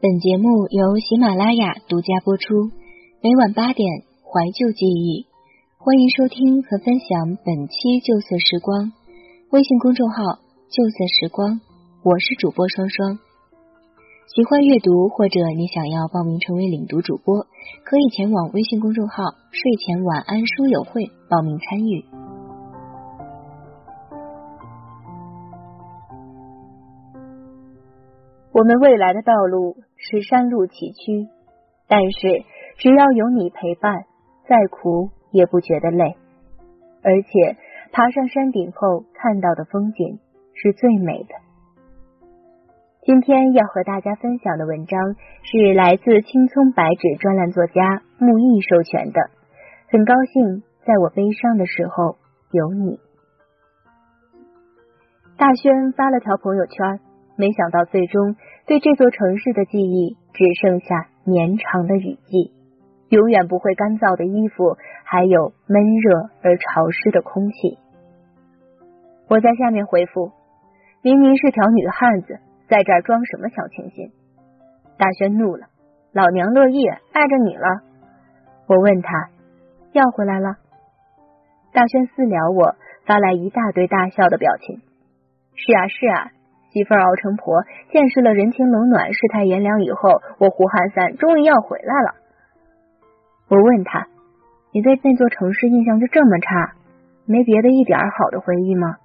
本节目由喜马拉雅独家播出，每晚八点怀旧记忆，欢迎收听和分享本期旧色时光。微信公众号旧色时光，我是主播双双。喜欢阅读或者你想要报名成为领读主播，可以前往微信公众号睡前晚安书友会报名参与。我们未来的道路是山路崎岖，但是只要有你陪伴，再苦也不觉得累。而且爬上山顶后看到的风景是最美的。今天要和大家分享的文章是来自青葱白纸专栏作家木易授权的。很高兴在我悲伤的时候有你。大轩发了条朋友圈。没想到，最终对这座城市的记忆只剩下绵长的雨季，永远不会干燥的衣服，还有闷热而潮湿的空气。我在下面回复：明明是条女汉子，在这儿装什么小清新？大轩怒了：“老娘乐意碍着你了。”我问他：“要回来了？”大轩私聊我，发来一大堆大笑的表情。是啊，是啊。媳妇熬成婆，见识了人情冷暖、世态炎凉以后，我胡汉三终于要回来了。我问他：“你对那座城市印象就这么差？没别的一点好的回忆吗？”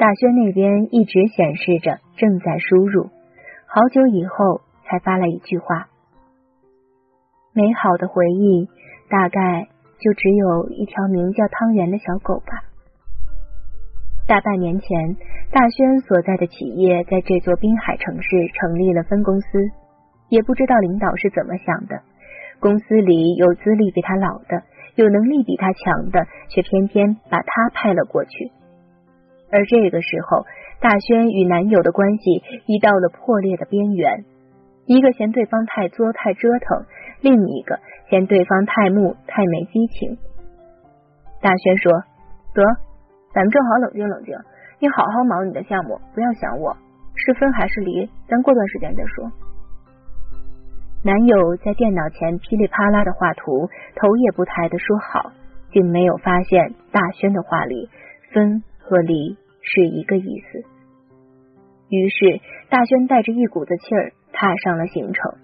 大轩那边一直显示着正在输入，好久以后才发了一句话：“美好的回忆大概就只有一条名叫汤圆的小狗吧。”大半年前，大轩所在的企业在这座滨海城市成立了分公司，也不知道领导是怎么想的。公司里有资历比他老的，有能力比他强的，却偏偏把他派了过去。而这个时候，大轩与男友的关系已到了破裂的边缘，一个嫌对方太作太折腾，另一个嫌对方太木太没激情。大轩说：“得。”咱们正好冷静冷静，你好好忙你的项目，不要想我。是分还是离，咱过段时间再说。男友在电脑前噼里啪啦的画图，头也不抬的说好，竟没有发现大轩的话里分和离是一个意思。于是大轩带着一股子气儿踏上了行程，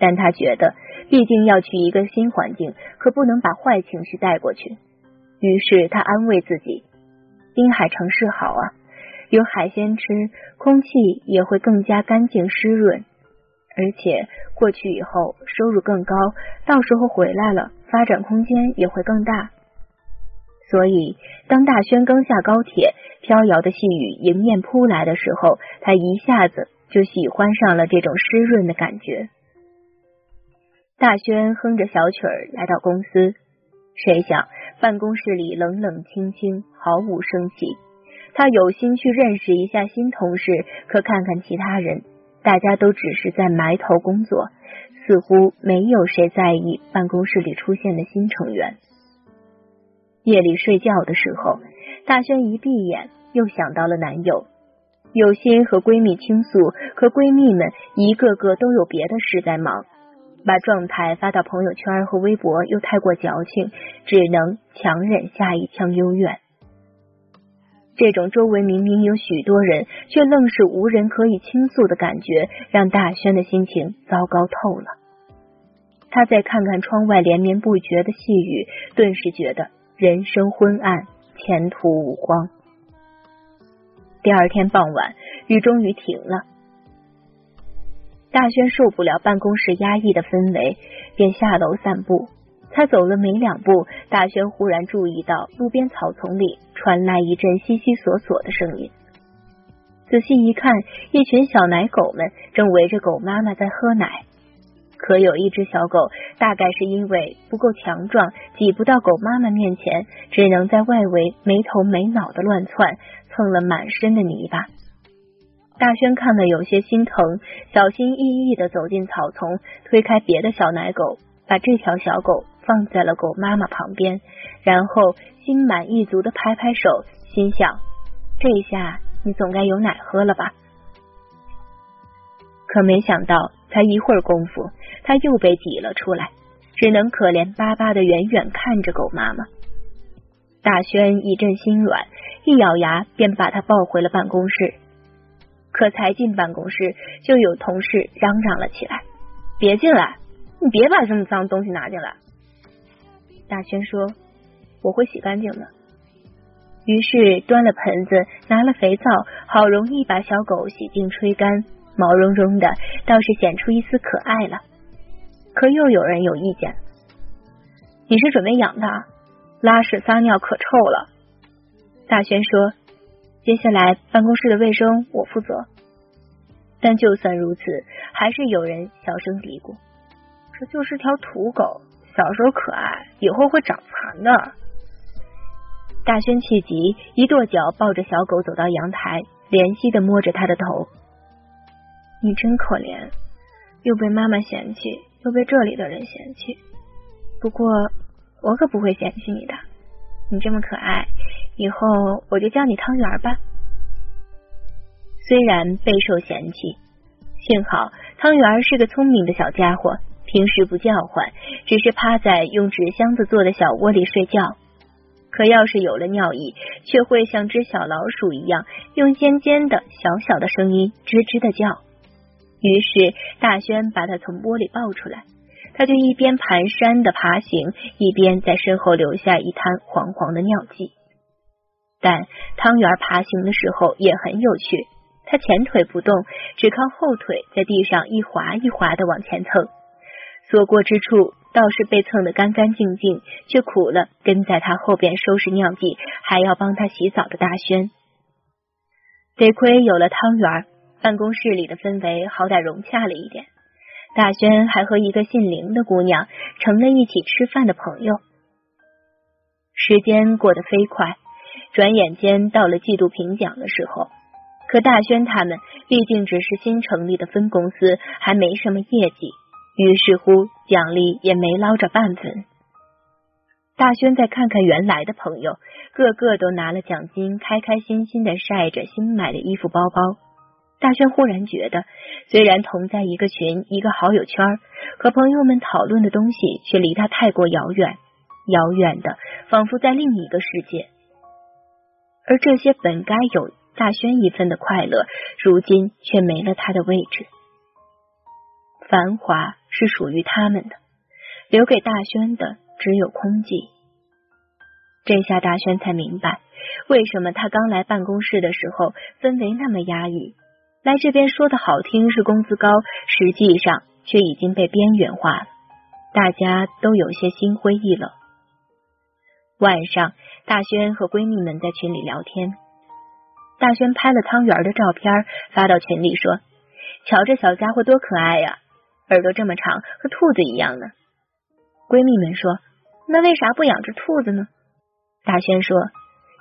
但他觉得毕竟要去一个新环境，可不能把坏情绪带过去。于是他安慰自己。滨海城市好啊，有海鲜吃，空气也会更加干净湿润，而且过去以后收入更高，到时候回来了发展空间也会更大。所以，当大轩刚下高铁，飘摇的细雨迎面扑来的时候，他一下子就喜欢上了这种湿润的感觉。大轩哼着小曲儿来到公司。谁想办公室里冷冷清清，毫无生气。他有心去认识一下新同事，可看看其他人，大家都只是在埋头工作，似乎没有谁在意办公室里出现的新成员。夜里睡觉的时候，大轩一闭眼，又想到了男友，有心和闺蜜倾诉，可闺蜜们一个个都有别的事在忙。把状态发到朋友圈和微博又太过矫情，只能强忍下一腔幽怨。这种周围明明有许多人，却愣是无人可以倾诉的感觉，让大轩的心情糟糕透了。他再看看窗外连绵不绝的细雨，顿时觉得人生昏暗，前途无光。第二天傍晚，雨终于停了。大轩受不了办公室压抑的氛围，便下楼散步。他走了没两步，大轩忽然注意到路边草丛里传来一阵悉悉索索的声音。仔细一看，一群小奶狗们正围着狗妈妈在喝奶。可有一只小狗，大概是因为不够强壮，挤不到狗妈妈面前，只能在外围没头没脑的乱窜，蹭了满身的泥巴。大轩看了有些心疼，小心翼翼的走进草丛，推开别的小奶狗，把这条小狗放在了狗妈妈旁边，然后心满意足的拍拍手，心想：这下你总该有奶喝了吧？可没想到，才一会儿功夫，他又被挤了出来，只能可怜巴巴的远远看着狗妈妈。大轩一阵心软，一咬牙便把他抱回了办公室。可才进办公室，就有同事嚷嚷了起来：“别进来！你别把这么脏东西拿进来！”大轩说：“我会洗干净的。”于是端了盆子，拿了肥皂，好容易把小狗洗净、吹干，毛茸茸的，倒是显出一丝可爱了。可又有人有意见：“你是准备养它？拉屎撒尿可臭了。”大轩说。接下来办公室的卫生我负责，但就算如此，还是有人小声嘀咕：“这就是条土狗，小时候可爱，以后会长残的。”大轩气急，一跺脚，抱着小狗走到阳台，怜惜的摸着它的头：“你真可怜，又被妈妈嫌弃，又被这里的人嫌弃。不过我可不会嫌弃你的，你这么可爱。”以后我就叫你汤圆吧。虽然备受嫌弃，幸好汤圆是个聪明的小家伙，平时不叫唤，只是趴在用纸箱子做的小窝里睡觉。可要是有了尿意，却会像只小老鼠一样，用尖尖的小小的声音吱吱的叫。于是大轩把他从窝里抱出来，他就一边蹒跚的爬行，一边在身后留下一滩黄黄的尿迹。但汤圆爬行的时候也很有趣，他前腿不动，只靠后腿在地上一滑一滑的往前蹭，所过之处倒是被蹭得干干净净，却苦了跟在他后边收拾尿迹，还要帮他洗澡的大轩。得亏有了汤圆，办公室里的氛围好歹融洽了一点。大轩还和一个姓林的姑娘成了一起吃饭的朋友。时间过得飞快。转眼间到了季度评奖的时候，可大轩他们毕竟只是新成立的分公司，还没什么业绩，于是乎奖励也没捞着半分。大轩再看看原来的朋友，个个都拿了奖金，开开心心的晒着新买的衣服包包。大轩忽然觉得，虽然同在一个群一个好友圈，可朋友们讨论的东西却离他太过遥远，遥远的仿佛在另一个世界。而这些本该有大轩一份的快乐，如今却没了他的位置。繁华是属于他们的，留给大轩的只有空寂。这下大轩才明白，为什么他刚来办公室的时候氛围那么压抑。来这边说的好听是工资高，实际上却已经被边缘化了，大家都有些心灰意冷。晚上。大轩和闺蜜们在群里聊天，大轩拍了汤圆的照片发到群里说：“瞧这小家伙多可爱呀，耳朵这么长，和兔子一样呢。”闺蜜们说：“那为啥不养只兔子呢？”大轩说：“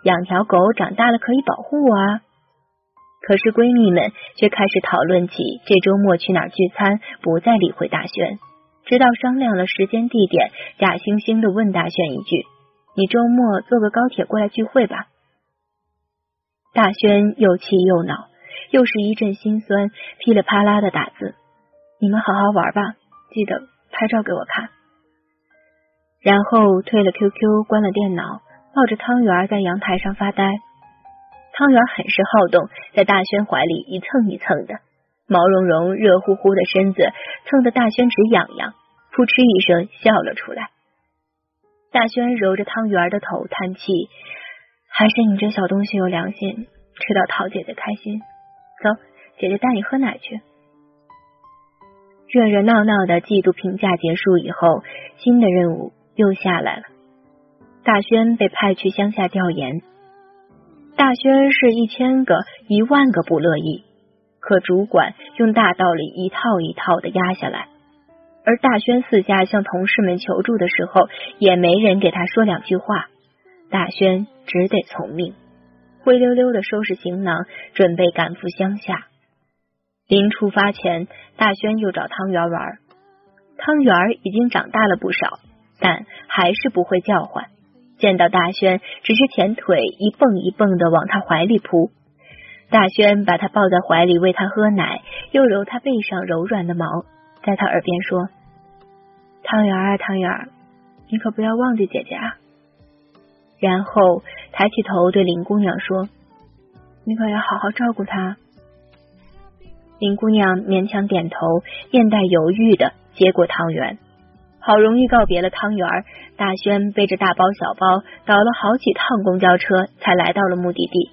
养条狗长大了可以保护我啊。”可是闺蜜们却开始讨论起这周末去哪儿聚餐，不再理会大轩，直到商量了时间地点，假惺惺的问大轩一句。你周末坐个高铁过来聚会吧。大轩又气又恼，又是一阵心酸，噼里啪啦的打字。你们好好玩吧，记得拍照给我看。然后退了 QQ，关了电脑，抱着汤圆在阳台上发呆。汤圆很是好动，在大轩怀里一蹭一蹭的，毛茸茸、热乎乎的身子蹭得大轩直痒痒，扑哧一声笑了出来。大轩揉着汤圆的头，叹气：“还是你这小东西有良心，吃到桃姐姐开心。走，姐姐带你喝奶去。”热热闹闹的季度评价结束以后，新的任务又下来了。大轩被派去乡下调研。大轩是一千个、一万个不乐意，可主管用大道理一套一套的压下来。而大轩四下向同事们求助的时候，也没人给他说两句话。大轩只得从命，灰溜溜的收拾行囊，准备赶赴乡下。临出发前，大轩又找汤圆玩。汤圆已经长大了不少，但还是不会叫唤。见到大轩，只是前腿一蹦一蹦的往他怀里扑。大轩把他抱在怀里，喂他喝奶，又揉他背上柔软的毛，在他耳边说：“汤圆啊，汤圆，你可不要忘记姐姐啊。”然后抬起头对林姑娘说：“你可要好好照顾她。”林姑娘勉强点头，面带犹豫的接过汤圆。好容易告别了汤圆，大轩背着大包小包，倒了好几趟公交车，才来到了目的地。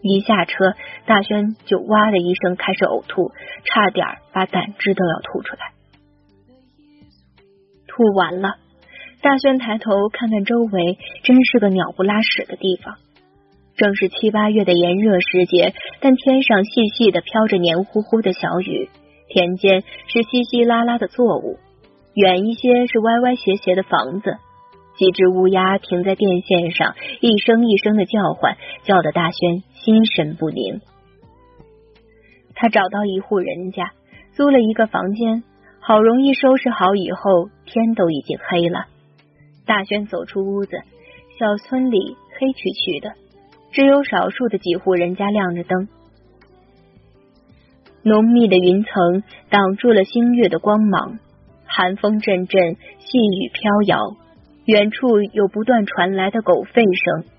一下车，大轩就哇的一声开始呕吐，差点把胆汁都要吐出来。吐完了，大轩抬头看看周围，真是个鸟不拉屎的地方。正是七八月的炎热时节，但天上细细的飘着黏糊糊的小雨，田间是稀稀拉拉的作物。远一些是歪歪斜斜的房子，几只乌鸦停在电线上，一声一声的叫唤，叫得大轩心神不宁。他找到一户人家，租了一个房间，好容易收拾好以后，天都已经黑了。大轩走出屋子，小村里黑黢黢的，只有少数的几户人家亮着灯，浓密的云层挡住了星月的光芒。寒风阵阵，细雨飘摇，远处有不断传来的狗吠声，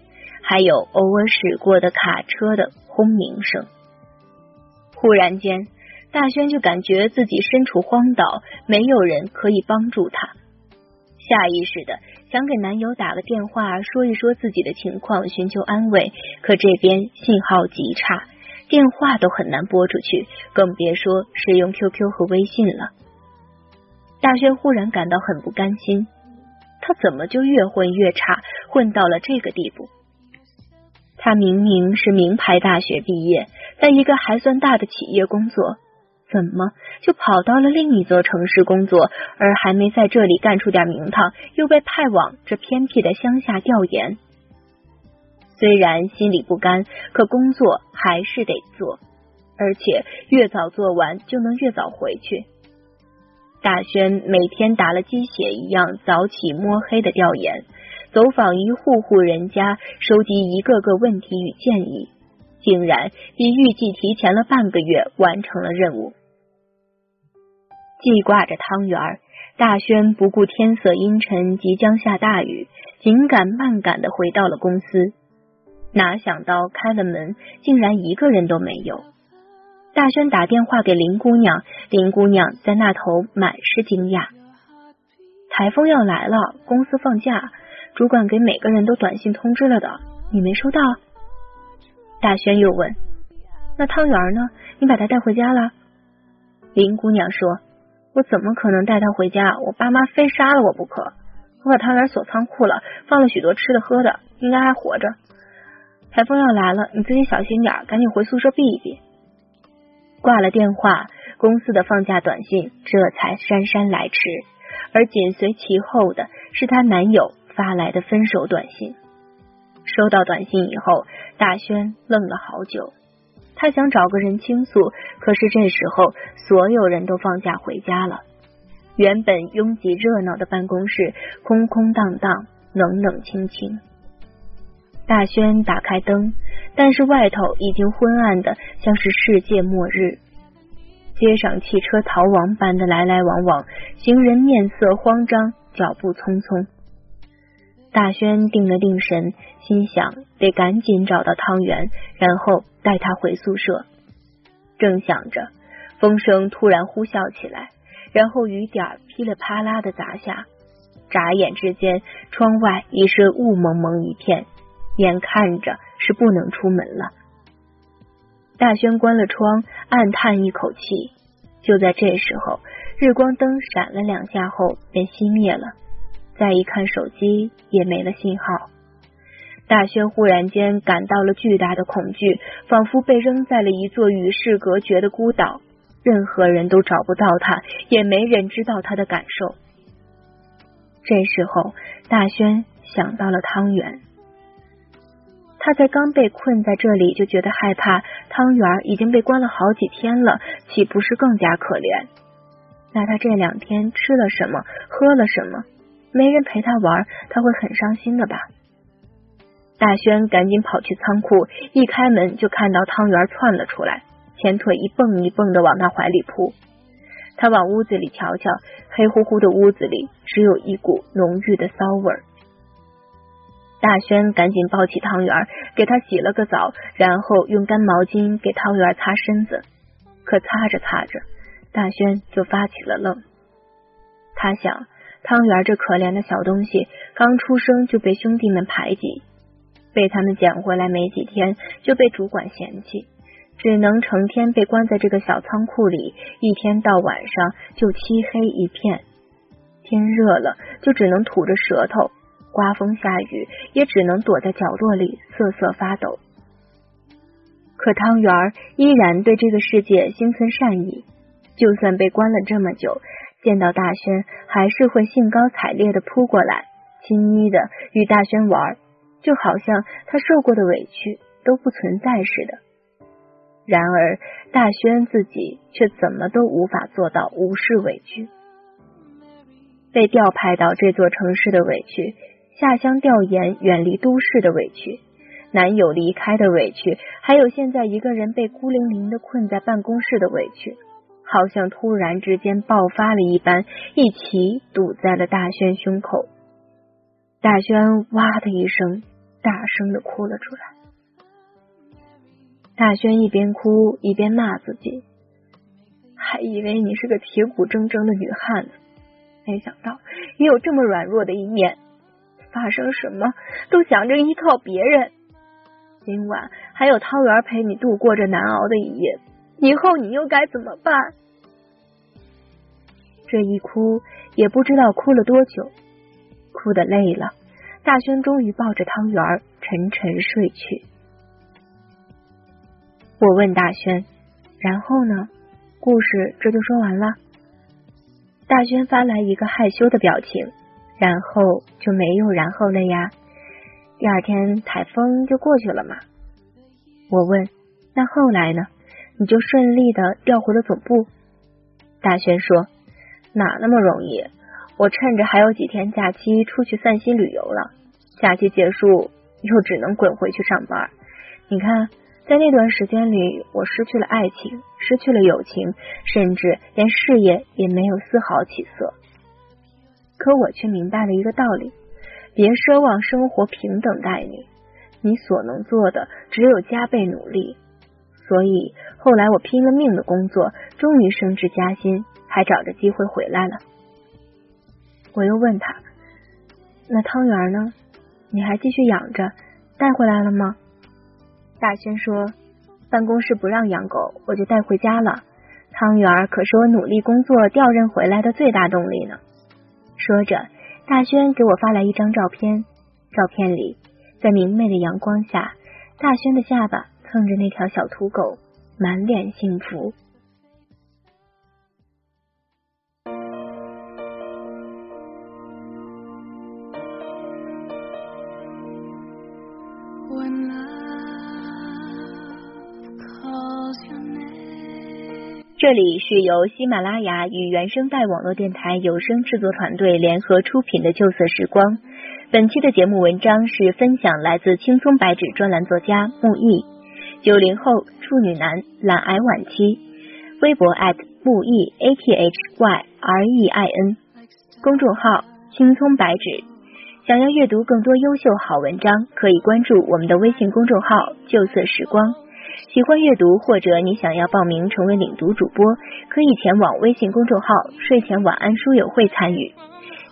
还有偶尔驶过的卡车的轰鸣声。忽然间，大轩就感觉自己身处荒岛，没有人可以帮助他。下意识的想给男友打个电话，说一说自己的情况，寻求安慰。可这边信号极差，电话都很难拨出去，更别说使用 QQ 和微信了。大轩忽然感到很不甘心，他怎么就越混越差，混到了这个地步？他明明是名牌大学毕业，在一个还算大的企业工作，怎么就跑到了另一座城市工作？而还没在这里干出点名堂，又被派往这偏僻的乡下调研。虽然心里不甘，可工作还是得做，而且越早做完，就能越早回去。大轩每天打了鸡血一样早起摸黑的调研，走访一户户人家，收集一个个问题与建议，竟然比预计提前了半个月完成了任务。记挂着汤圆，大轩不顾天色阴沉，即将下大雨，紧赶慢赶的回到了公司。哪想到开了门，竟然一个人都没有。大轩打电话给林姑娘，林姑娘在那头满是惊讶。台风要来了，公司放假，主管给每个人都短信通知了的，你没收到？大轩又问：“那汤圆呢？你把他带回家了？”林姑娘说：“我怎么可能带他回家？我爸妈非杀了我不可。我把汤圆锁仓库了，放了许多吃的喝的，应该还活着。台风要来了，你自己小心点，赶紧回宿舍避一避。”挂了电话，公司的放假短信这才姗姗来迟，而紧随其后的是她男友发来的分手短信。收到短信以后，大轩愣了好久，他想找个人倾诉，可是这时候所有人都放假回家了，原本拥挤热闹的办公室空空荡荡，冷冷清清。大轩打开灯，但是外头已经昏暗的像是世界末日。街上汽车逃亡般的来来往往，行人面色慌张，脚步匆匆。大轩定了定神，心想得赶紧找到汤圆，然后带他回宿舍。正想着，风声突然呼啸起来，然后雨点噼里啪啦的砸下，眨眼之间，窗外已是雾蒙蒙一片。眼看着是不能出门了，大轩关了窗，暗叹一口气。就在这时候，日光灯闪了两下后便熄灭了。再一看手机，也没了信号。大轩忽然间感到了巨大的恐惧，仿佛被扔在了一座与世隔绝的孤岛，任何人都找不到他，也没人知道他的感受。这时候，大轩想到了汤圆。他才刚被困在这里，就觉得害怕。汤圆已经被关了好几天了，岂不是更加可怜？那他这两天吃了什么，喝了什么？没人陪他玩，他会很伤心的吧？大轩赶紧跑去仓库，一开门就看到汤圆窜了出来，前腿一蹦一蹦的往他怀里扑。他往屋子里瞧瞧，黑乎乎的屋子里只有一股浓郁的骚味儿。大轩赶紧抱起汤圆，给他洗了个澡，然后用干毛巾给汤圆擦身子。可擦着擦着，大轩就发起了愣。他想，汤圆这可怜的小东西，刚出生就被兄弟们排挤，被他们捡回来没几天就被主管嫌弃，只能成天被关在这个小仓库里，一天到晚上就漆黑一片。天热了，就只能吐着舌头。刮风下雨，也只能躲在角落里瑟瑟发抖。可汤圆依然对这个世界心存善意，就算被关了这么久，见到大轩还是会兴高采烈的扑过来，亲昵的与大轩玩，就好像他受过的委屈都不存在似的。然而大轩自己却怎么都无法做到无视委屈，被调派到这座城市的委屈。下乡调研，远离都市的委屈，男友离开的委屈，还有现在一个人被孤零零的困在办公室的委屈，好像突然之间爆发了一般，一起堵在了大轩胸口。大轩哇的一声，大声的哭了出来。大轩一边哭一边骂自己，还以为你是个铁骨铮铮的女汉子，没想到也有这么软弱的一面。发生什么都想着依靠别人。今晚还有汤圆陪你度过这难熬的一夜，以后你又该怎么办？这一哭也不知道哭了多久，哭的累了，大轩终于抱着汤圆沉沉睡去。我问大轩，然后呢？故事这就说完了。大轩发来一个害羞的表情。然后就没有然后了呀。第二天台风就过去了嘛。我问，那后来呢？你就顺利的调回了总部。大轩说，哪那么容易？我趁着还有几天假期出去散心旅游了。假期结束又只能滚回去上班。你看，在那段时间里，我失去了爱情，失去了友情，甚至连事业也没有丝毫起色。可我却明白了一个道理：别奢望生活平等待你，你所能做的只有加倍努力。所以后来我拼了命的工作，终于升职加薪，还找着机会回来了。我又问他：“那汤圆呢？你还继续养着，带回来了吗？”大轩说：“办公室不让养狗，我就带回家了。汤圆可是我努力工作调任回来的最大动力呢。”说着，大轩给我发来一张照片。照片里，在明媚的阳光下，大轩的下巴蹭着那条小土狗，满脸幸福。这里是由喜马拉雅与原声带网络电台有声制作团队联合出品的《旧色时光》。本期的节目文章是分享来自青葱白纸专栏作家木易，九零后处女男，懒癌晚期。微博木易 a t h y r e i n，公众号青葱白纸。想要阅读更多优秀好文章，可以关注我们的微信公众号《旧色时光》。喜欢阅读，或者你想要报名成为领读主播，可以前往微信公众号“睡前晚安书友会”参与。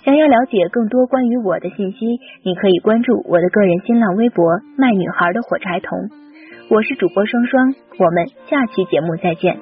想要了解更多关于我的信息，你可以关注我的个人新浪微博“卖女孩的火柴童”。我是主播双双，我们下期节目再见。